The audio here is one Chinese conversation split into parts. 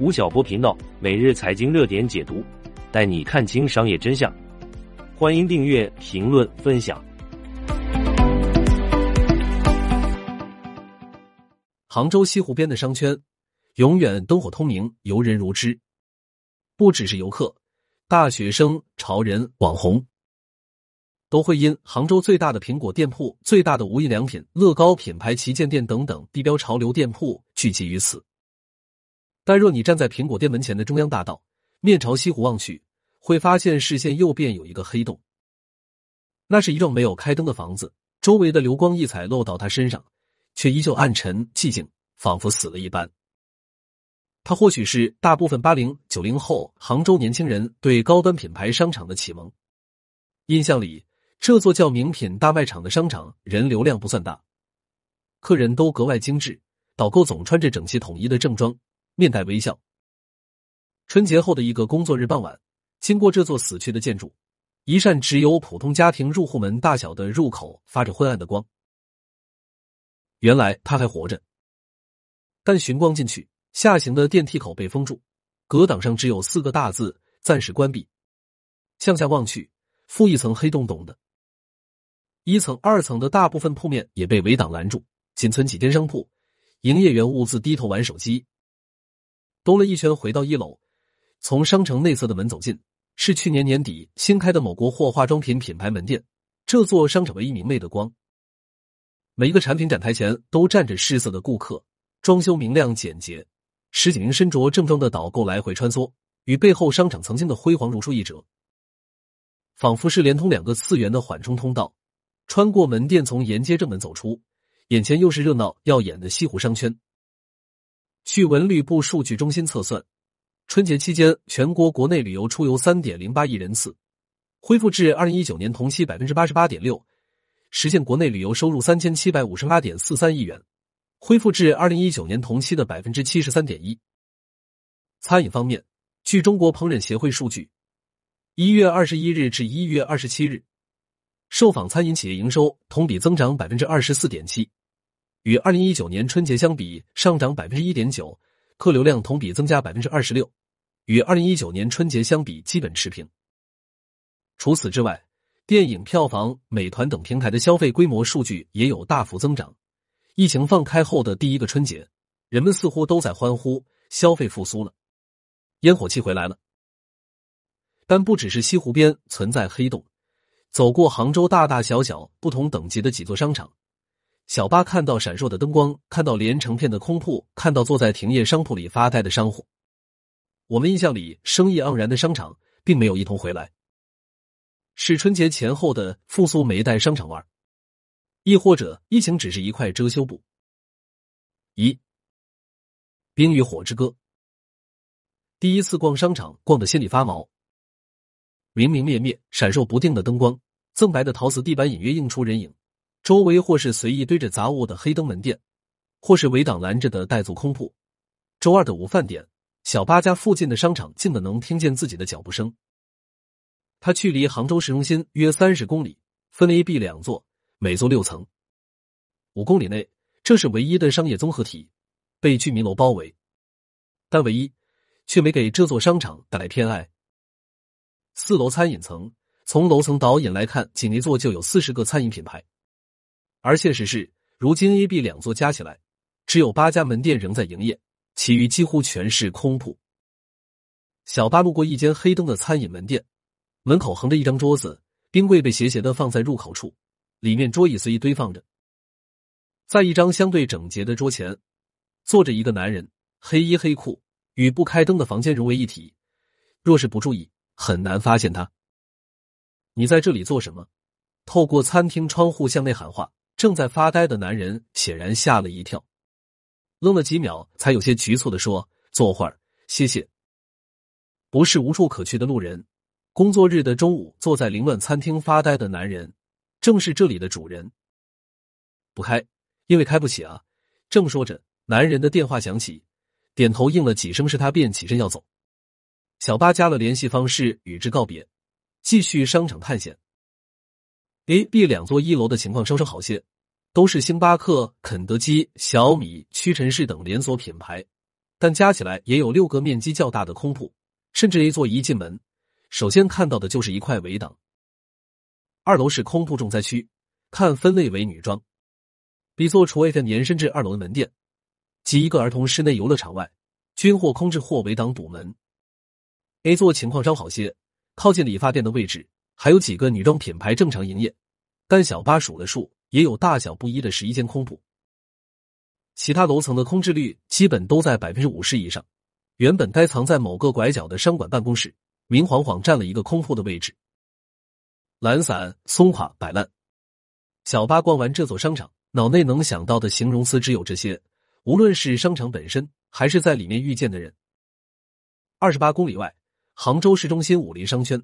吴晓波频道每日财经热点解读，带你看清商业真相。欢迎订阅、评论、分享。杭州西湖边的商圈，永远灯火通明，游人如织。不只是游客，大学生、潮人、网红，都会因杭州最大的苹果店铺、最大的无印良品、乐高品牌旗舰店等等地标潮流店铺聚集于此。但若你站在苹果店门前的中央大道，面朝西湖望去，会发现视线右边有一个黑洞。那是一幢没有开灯的房子，周围的流光溢彩落到他身上，却依旧暗沉寂静，仿佛死了一般。它或许是大部分八零九零后杭州年轻人对高端品牌商场的启蒙。印象里，这座叫名品大卖场的商场人流量不算大，客人都格外精致，导购总穿着整齐统一的正装。面带微笑。春节后的一个工作日傍晚，经过这座死去的建筑，一扇只有普通家庭入户门大小的入口发着昏暗的光。原来他还活着，但寻光进去，下行的电梯口被封住，隔挡上只有四个大字“暂时关闭”。向下望去，负一层黑洞洞的。一层、二层的大部分铺面也被围挡拦住，仅存几间商铺，营业员兀自低头玩手机。兜了一圈，回到一楼，从商城内侧的门走进，是去年年底新开的某国货化妆品品牌门店。这座商场唯一明媚的光，每一个产品展台前都站着失色的顾客，装修明亮简洁，十几名身着正装的导购来回穿梭，与背后商场曾经的辉煌如出一辙，仿佛是连通两个次元的缓冲通道。穿过门店，从沿街正门走出，眼前又是热闹耀眼的西湖商圈。据文旅部数据中心测算，春节期间全国国内旅游出游三点零八亿人次，恢复至二零一九年同期百分之八十八点六，实现国内旅游收入三千七百五十八点四三亿元，恢复至二零一九年同期的百分之七十三点一。餐饮方面，据中国烹饪协会数据，一月二十一日至一月二十七日，受访餐饮企业营收同比增长百分之二十四点七。与二零一九年春节相比，上涨百分之一点九，客流量同比增加百分之二十六，与二零一九年春节相比基本持平。除此之外，电影票房、美团等平台的消费规模数据也有大幅增长。疫情放开后的第一个春节，人们似乎都在欢呼消费复苏了，烟火气回来了。但不只是西湖边存在黑洞，走过杭州大大小小不同等级的几座商场。小巴看到闪烁的灯光，看到连成片的空铺，看到坐在停业商铺里发呆的商户。我们印象里生意盎然的商场，并没有一同回来。是春节前后的复苏没带商场玩，亦或者疫情只是一块遮羞布？一，《冰与火之歌》。第一次逛商场，逛得心里发毛。明明灭灭、闪烁不定的灯光，锃白的陶瓷地板隐约映出人影。周围或是随意堆着杂物的黑灯门店，或是围挡拦着的带足空铺。周二的午饭点，小巴家附近的商场近的能听见自己的脚步声。它距离杭州市中心约三十公里，分为 A、B 两座，每座六层。五公里内，这是唯一的商业综合体，被居民楼包围，但唯一却没给这座商场带来偏爱。四楼餐饮层，从楼层导引来看，仅一座就有四十个餐饮品牌。而现实是，如今 A、B 两座加起来，只有八家门店仍在营业，其余几乎全是空铺。小巴路过一间黑灯的餐饮门店，门口横着一张桌子，冰柜被斜斜的放在入口处，里面桌椅随意堆放着。在一张相对整洁的桌前，坐着一个男人，黑衣黑裤，与不开灯的房间融为一体。若是不注意，很难发现他。你在这里做什么？透过餐厅窗户向内喊话。正在发呆的男人显然吓了一跳，愣了几秒，才有些局促的说：“坐会儿，谢谢。”不是无处可去的路人，工作日的中午坐在凌乱餐厅发呆的男人，正是这里的主人。不开，因为开不起啊！正说着，男人的电话响起，点头应了几声，是他便起身要走。小巴加了联系方式，与之告别，继续商场探险。A、B 两座一楼的情况稍稍好些，都是星巴克、肯德基、小米、屈臣氏等连锁品牌，但加起来也有六个面积较大的空铺，甚至 A 座一进门，首先看到的就是一块围挡。二楼是空铺重灾区，看分类为女装。B 座除 A 店延伸至二楼的门店，及一个儿童室内游乐场外，均或空置或围挡堵门。A 座情况稍好些，靠近理发店的位置，还有几个女装品牌正常营业，但小巴数了数，也有大小不一的十一间空铺。其他楼层的空置率基本都在百分之五十以上。原本该藏在某个拐角的商管办公室，明晃晃占了一个空铺的位置。懒散、松垮、摆烂。小八逛完这座商场，脑内能想到的形容词只有这些。无论是商场本身，还是在里面遇见的人。二十八公里外，杭州市中心武林商圈，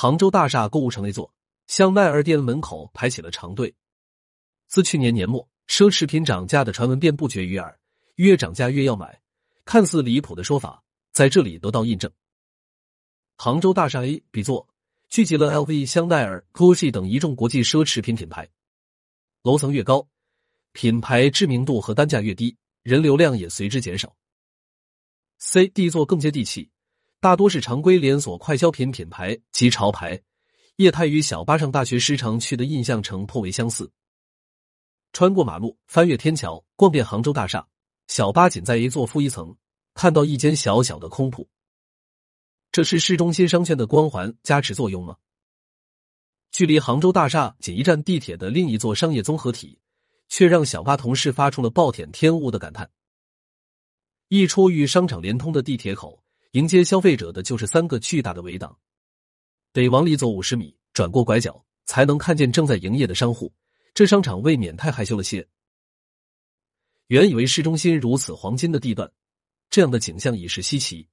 杭州大厦购物城 A 座香奈儿店门口排起了长队。自去年年末。奢侈品涨价的传闻便不绝于耳，越涨价越要买，看似离谱的说法在这里得到印证。杭州大厦 A、B 座聚集了 LV、香奈儿、GUCCI 等一众国际奢侈品品牌，楼层越高，品牌知名度和单价越低，人流量也随之减少。C、D 座更接地气，大多是常规连锁快消品品牌及潮牌，业态与小巴上大学时常去的印象城颇为相似。穿过马路，翻越天桥，逛遍杭州大厦，小巴仅在一座负一层看到一间小小的空铺。这是市中心商圈的光环加持作用吗？距离杭州大厦仅一站地铁的另一座商业综合体，却让小巴同事发出了暴殄天物的感叹。一出与商场连通的地铁口，迎接消费者的就是三个巨大的围挡，得往里走五十米，转过拐角，才能看见正在营业的商户。这商场未免太害羞了些。原以为市中心如此黄金的地段，这样的景象已是稀奇。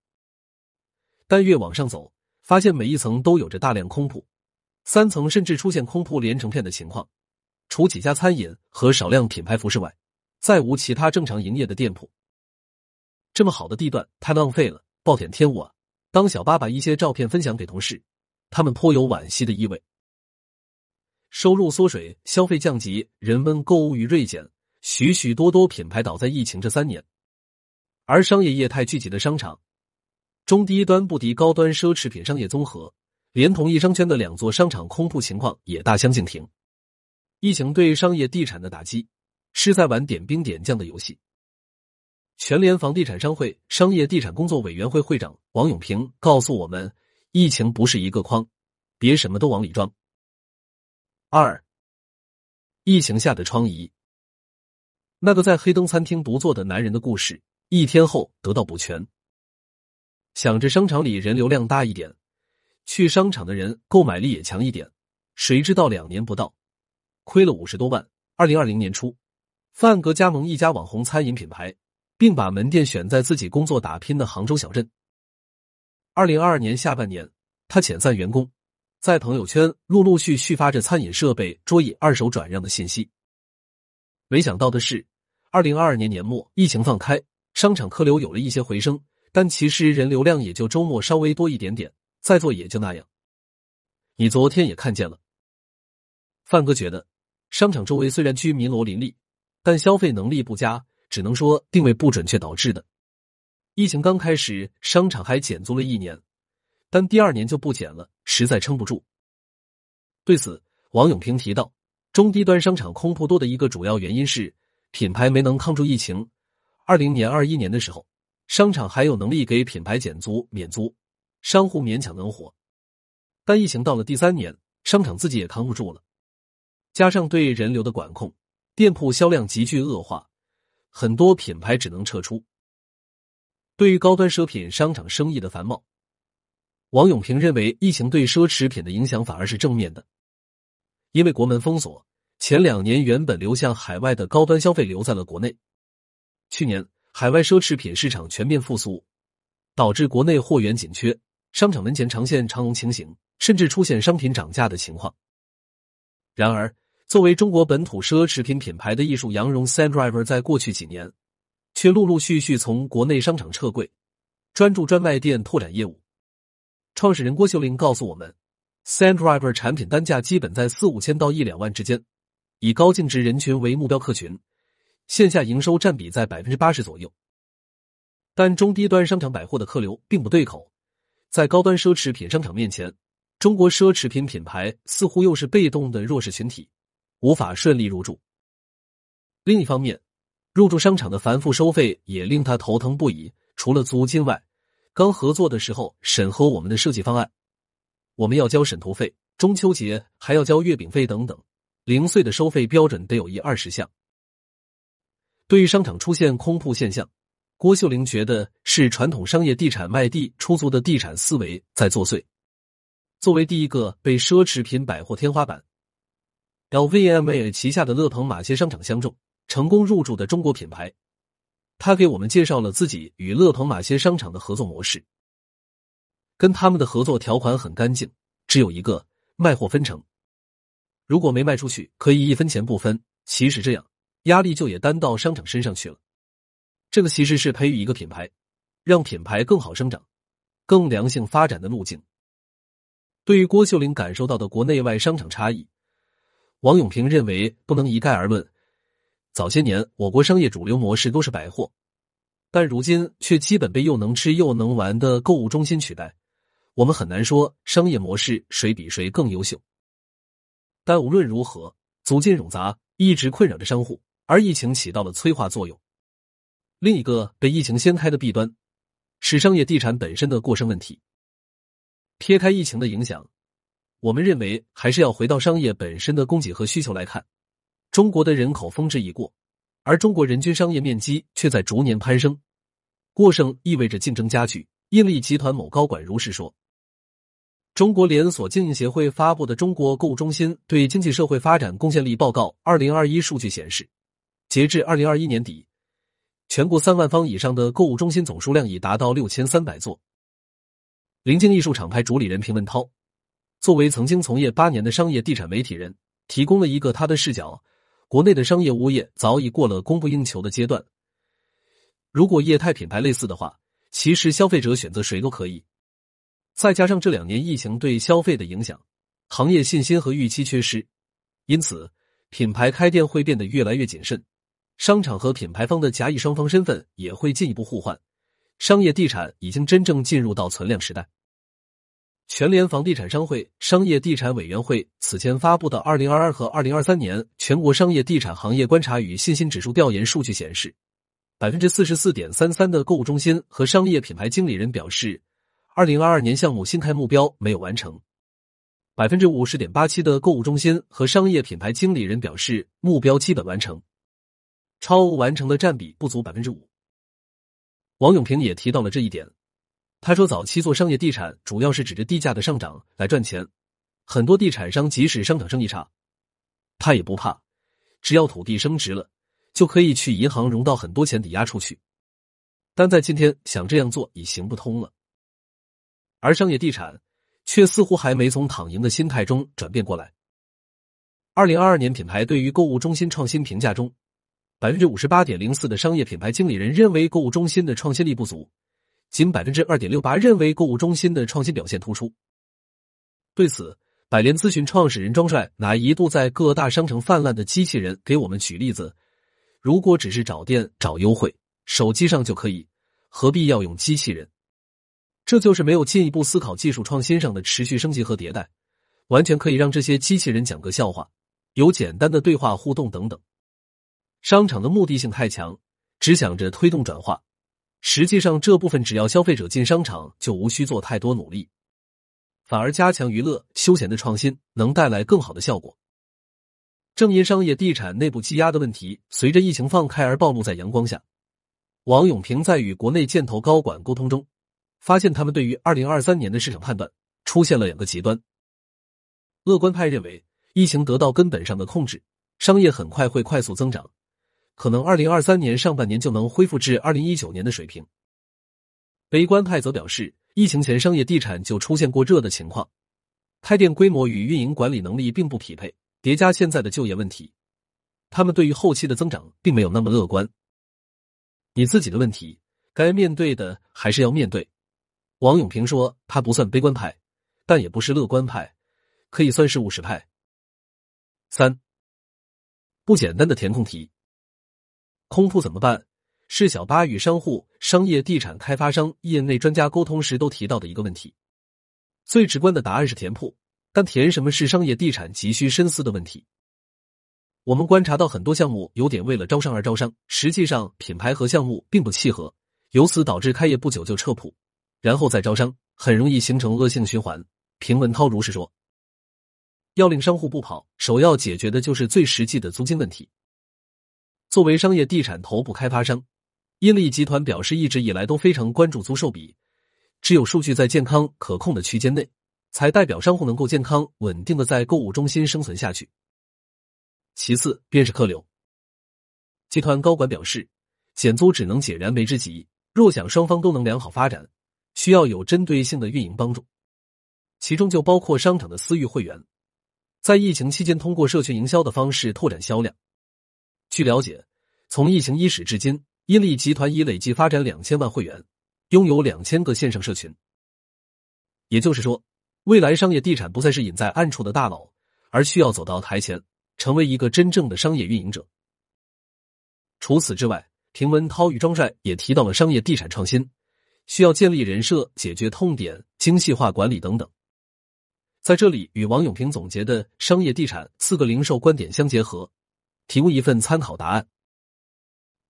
但越往上走，发现每一层都有着大量空铺，三层甚至出现空铺连成片的情况。除几家餐饮和少量品牌服饰外，再无其他正常营业的店铺。这么好的地段，太浪费了，暴殄天物啊！当小八把一些照片分享给同事，他们颇有惋惜的意味。收入缩水，消费降级，人们购物欲锐减，许许多多品牌倒在疫情这三年，而商业业态聚集的商场，中低端不敌高端奢侈品商业综合，连同一商圈的两座商场空铺情况也大相径庭。疫情对商业地产的打击，是在玩点兵点将的游戏。全联房地产商会商业地产工作委员会会长王永平告诉我们：“疫情不是一个筐，别什么都往里装。”二，疫情下的疮痍。那个在黑灯餐厅独坐的男人的故事，一天后得到补全。想着商场里人流量大一点，去商场的人购买力也强一点，谁知道两年不到，亏了五十多万。二零二零年初，范格加盟一家网红餐饮品牌，并把门店选在自己工作打拼的杭州小镇。二零二二年下半年，他遣散员工。在朋友圈陆陆续续发着餐饮设备桌椅二手转让的信息。没想到的是，二零二二年年末疫情放开，商场客流有了一些回升，但其实人流量也就周末稍微多一点点，再做也就那样。你昨天也看见了，范哥觉得商场周围虽然居民楼林立，但消费能力不佳，只能说定位不准确导致的。疫情刚开始，商场还减租了一年。但第二年就不减了，实在撑不住。对此，王永平提到，中低端商场空铺多的一个主要原因是品牌没能抗住疫情。二零年、二一年的时候，商场还有能力给品牌减租、免租，商户勉强能活。但疫情到了第三年，商场自己也扛不住了，加上对人流的管控，店铺销量急剧恶化，很多品牌只能撤出。对于高端奢品商场生意的繁茂。王永平认为，疫情对奢侈品的影响反而是正面的，因为国门封锁，前两年原本流向海外的高端消费留在了国内。去年海外奢侈品市场全面复苏，导致国内货源紧缺，商场门前长现长龙情形，甚至出现商品涨价的情况。然而，作为中国本土奢侈品品牌的艺术羊绒 Sandriver，在过去几年却陆陆续续从国内商场撤柜，专注专卖店拓展业务。创始人郭秀玲告诉我们，Sandriver 产品单价基本在四五千到一两万之间，以高净值人群为目标客群，线下营收占比在百分之八十左右。但中低端商场百货的客流并不对口，在高端奢侈品商场面前，中国奢侈品品牌似乎又是被动的弱势群体，无法顺利入住。另一方面，入驻商场的繁复收费也令他头疼不已。除了租金外，刚合作的时候审核我们的设计方案，我们要交审图费，中秋节还要交月饼费等等，零碎的收费标准得有一二十项。对于商场出现空铺现象，郭秀玲觉得是传统商业地产卖地出租的地产思维在作祟。作为第一个被奢侈品百货天花板 LVMH 旗下的乐鹏马歇商场相中、成功入驻的中国品牌，他给我们介绍了自己与乐鹏马歇商场的合作模式。跟他们的合作条款很干净，只有一个卖货分成，如果没卖出去，可以一分钱不分。其实这样压力就也担到商场身上去了。这个其实是培育一个品牌，让品牌更好生长、更良性发展的路径。对于郭秀玲感受到的国内外商场差异，王永平认为不能一概而论。早些年，我国商业主流模式都是百货，但如今却基本被又能吃又能玩的购物中心取代。我们很难说商业模式谁比谁更优秀。但无论如何，租金冗杂一直困扰着商户，而疫情起到了催化作用。另一个被疫情掀开的弊端，是商业地产本身的过剩问题。撇开疫情的影响，我们认为还是要回到商业本身的供给和需求来看。中国的人口峰值已过，而中国人均商业面积却在逐年攀升，过剩意味着竞争加剧。印利集团某高管如是说。中国连锁经营协会发布的《中国购物中心对经济社会发展贡献力报告》二零二一数据显示，截至二零二一年底。全国三万方以上的购物中心总数量已达到六千三百座。临近艺术厂牌主理人平文涛，作为曾经从业八年的商业地产媒体人，提供了一个他的视角：国内的商业物业早已过了供不应求的阶段。如果业态品牌类似的话，其实消费者选择谁都可以。再加上这两年疫情对消费的影响，行业信心和预期缺失，因此品牌开店会变得越来越谨慎。商场和品牌方的甲乙双方身份也会进一步互换，商业地产已经真正进入到存量时代。全联房地产商会商业地产委员会此前发布的二零二二和二零二三年全国商业地产行业观察与信心指数调研数据显示，百分之四十四点三三的购物中心和商业品牌经理人表示，二零二二年项目新开目标没有完成；百分之五十点八七的购物中心和商业品牌经理人表示目标基本完成。超额完成的占比不足百分之五。王永平也提到了这一点。他说，早期做商业地产主要是指着地价的上涨来赚钱，很多地产商即使商场生意差，他也不怕，只要土地升值了，就可以去银行融到很多钱抵押出去。但在今天，想这样做已行不通了。而商业地产却似乎还没从躺赢的心态中转变过来。二零二二年品牌对于购物中心创新评价中。百分之五十八点零四的商业品牌经理人认为购物中心的创新力不足，仅百分之二点六八认为购物中心的创新表现突出。对此，百联咨询创始人庄帅拿一度在各大商城泛滥的机器人给我们举例子：如果只是找店找优惠，手机上就可以，何必要用机器人？这就是没有进一步思考技术创新上的持续升级和迭代，完全可以让这些机器人讲个笑话，有简单的对话互动等等。商场的目的性太强，只想着推动转化，实际上这部分只要消费者进商场，就无需做太多努力，反而加强娱乐休闲的创新，能带来更好的效果。正因商业地产内部积压的问题，随着疫情放开而暴露在阳光下。王永平在与国内建投高管沟通中，发现他们对于二零二三年的市场判断出现了两个极端。乐观派认为，疫情得到根本上的控制，商业很快会快速增长。可能二零二三年上半年就能恢复至二零一九年的水平。悲观派则表示，疫情前商业地产就出现过热的情况，开店规模与运营管理能力并不匹配，叠加现在的就业问题，他们对于后期的增长并没有那么乐观。你自己的问题，该面对的还是要面对。王永平说，他不算悲观派，但也不是乐观派，可以算是务实派。三，不简单的填空题。空铺怎么办？是小巴与商户、商业地产开发商业内专家沟通时都提到的一个问题。最直观的答案是填铺，但填什么是商业地产急需深思的问题。我们观察到很多项目有点为了招商而招商，实际上品牌和项目并不契合，由此导致开业不久就撤铺，然后再招商，很容易形成恶性循环。平文涛如是说。要令商户不跑，首要解决的就是最实际的租金问题。作为商业地产头部开发商，伊利集团表示，一直以来都非常关注租售比。只有数据在健康可控的区间内，才代表商户能够健康稳定的在购物中心生存下去。其次便是客流。集团高管表示，减租只能解燃眉之急，若想双方都能良好发展，需要有针对性的运营帮助，其中就包括商场的私域会员。在疫情期间，通过社群营销的方式拓展销量。据了解，从疫情伊始至今，伊利集团已累计发展两千万会员，拥有两千个线上社群。也就是说，未来商业地产不再是隐在暗处的大佬，而需要走到台前，成为一个真正的商业运营者。除此之外，平文涛与庄帅也提到了商业地产创新，需要建立人设、解决痛点、精细化管理等等。在这里，与王永平总结的商业地产四个零售观点相结合，提供一份参考答案：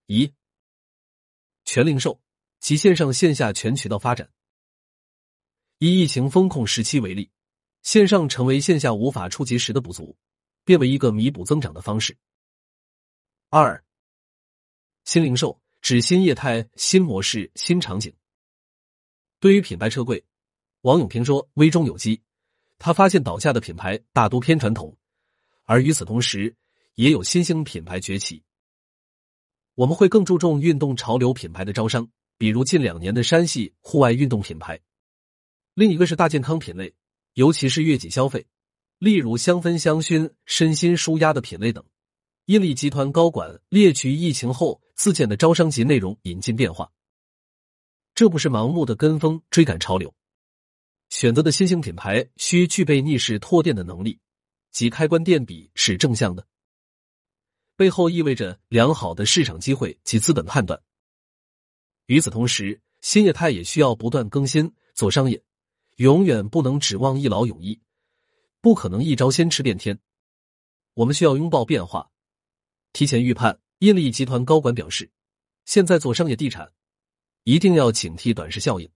一、全零售及线上线下全渠道发展。以疫情风控时期为例，线上成为线下无法触及时的补足，变为一个弥补增长的方式。二、新零售指新业态、新模式、新场景。对于品牌车柜，王永平说：“危中有机。”他发现倒下的品牌大多偏传统，而与此同时，也有新兴品牌崛起。我们会更注重运动潮流品牌的招商，比如近两年的山系户外运动品牌。另一个是大健康品类，尤其是悦己消费，例如香氛香薰、身心舒压的品类等。伊利集团高管列举疫情后自建的招商及内容引进变化，这不是盲目的跟风追赶潮流。选择的新兴品牌需具备逆势拓店的能力，即开关店比是正向的，背后意味着良好的市场机会及资本判断。与此同时，新业态也需要不断更新。做商业，永远不能指望一劳永逸，不可能一招先吃遍天。我们需要拥抱变化，提前预判。伊利集团高管表示，现在做商业地产，一定要警惕短视效应。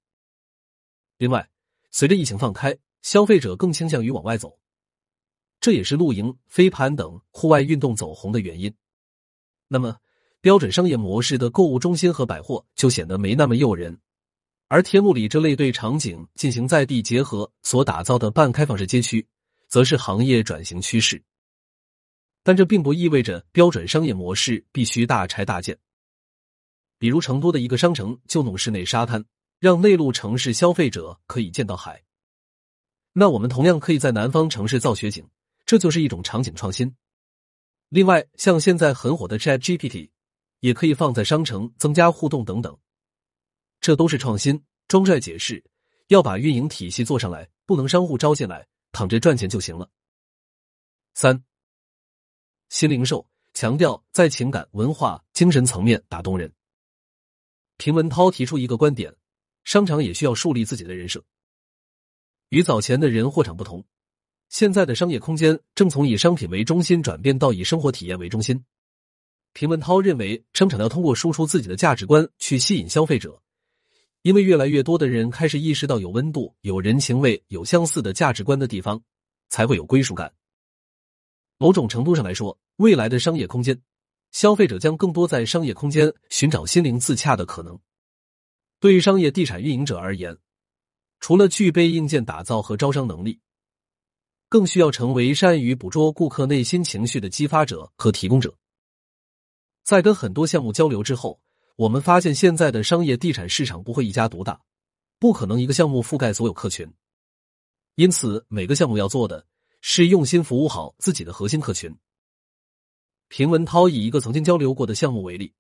另外。随着疫情放开，消费者更倾向于往外走，这也是露营、飞盘等户外运动走红的原因。那么，标准商业模式的购物中心和百货就显得没那么诱人，而天目里这类对场景进行在地结合所打造的半开放式街区，则是行业转型趋势。但这并不意味着标准商业模式必须大拆大建。比如成都的一个商城就弄室内沙滩。让内陆城市消费者可以见到海，那我们同样可以在南方城市造雪景，这就是一种场景创新。另外，像现在很火的 Chat GPT，也可以放在商城增加互动等等，这都是创新。庄帅解释，要把运营体系做上来，不能商户招进来躺着赚钱就行了。三，新零售强调在情感、文化、精神层面打动人。平文涛提出一个观点。商场也需要树立自己的人设。与早前的人货场不同，现在的商业空间正从以商品为中心转变到以生活体验为中心。平文涛认为，商场要通过输出自己的价值观去吸引消费者，因为越来越多的人开始意识到，有温度、有人情味、有相似的价值观的地方，才会有归属感。某种程度上来说，未来的商业空间，消费者将更多在商业空间寻找心灵自洽的可能。对于商业地产运营者而言，除了具备硬件打造和招商能力，更需要成为善于捕捉顾客内心情绪的激发者和提供者。在跟很多项目交流之后，我们发现现在的商业地产市场不会一家独大，不可能一个项目覆盖所有客群，因此每个项目要做的是用心服务好自己的核心客群。平文涛以一个曾经交流过的项目为例。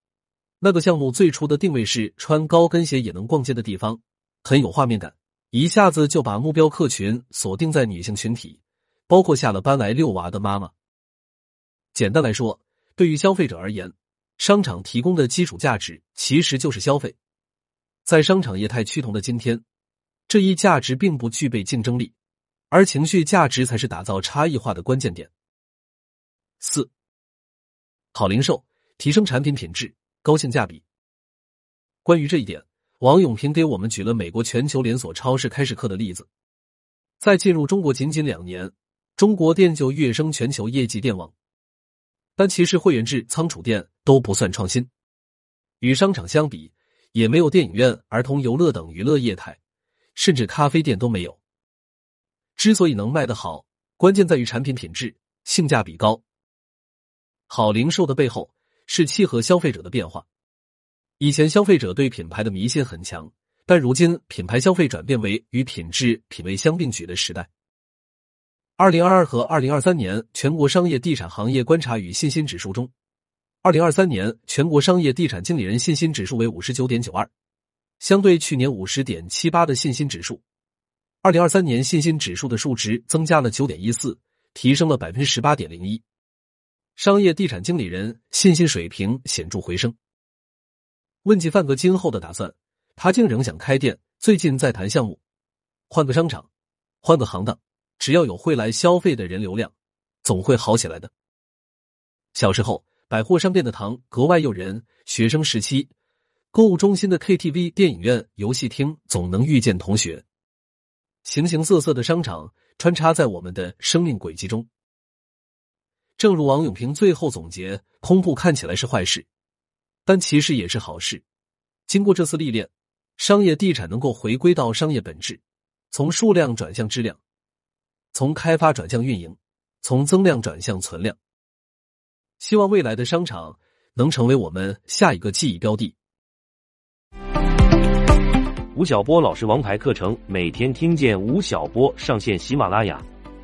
那个项目最初的定位是穿高跟鞋也能逛街的地方，很有画面感，一下子就把目标客群锁定在女性群体，包括下了班来遛娃的妈妈。简单来说，对于消费者而言，商场提供的基础价值其实就是消费。在商场业态趋同的今天，这一价值并不具备竞争力，而情绪价值才是打造差异化的关键点。四，好零售，提升产品品质，高性价比。关于这一点，王永平给我们举了美国全球连锁超市开市客的例子。在进入中国仅仅两年，中国店就跃升全球业绩电网。但其实会员制仓储店都不算创新，与商场相比。也没有电影院、儿童游乐等娱乐业态，甚至咖啡店都没有。之所以能卖得好，关键在于产品品质、性价比高。好零售的背后是契合消费者的变化。以前消费者对品牌的迷信很强，但如今品牌消费转变为与品质、品味相并举的时代。二零二二和二零二三年全国商业地产行业观察与信心指数中。二零二三年全国商业地产经理人信心指数为五十九点九二，相对去年五十点七八的信心指数，二零二三年信心指数的数值增加了九点一四，提升了百分之十八点零一，商业地产经理人信心水平显著回升。问及范哥今后的打算，他竟仍想开店，最近在谈项目，换个商场，换个行当，只要有会来消费的人流量，总会好起来的。小时候。百货商店的糖格外诱人，学生时期，购物中心的 KTV、电影院、游戏厅总能遇见同学。形形色色的商场穿插在我们的生命轨迹中。正如王永平最后总结：空铺看起来是坏事，但其实也是好事。经过这次历练，商业地产能够回归到商业本质，从数量转向质量，从开发转向运营，从增量转向存量。希望未来的商场能成为我们下一个记忆标的。吴晓波老师王牌课程，每天听见吴晓波上线喜马拉雅，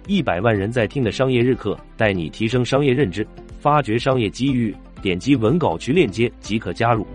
一百万人在听的商业日课，带你提升商业认知，发掘商业机遇。点击文稿区链接即可加入。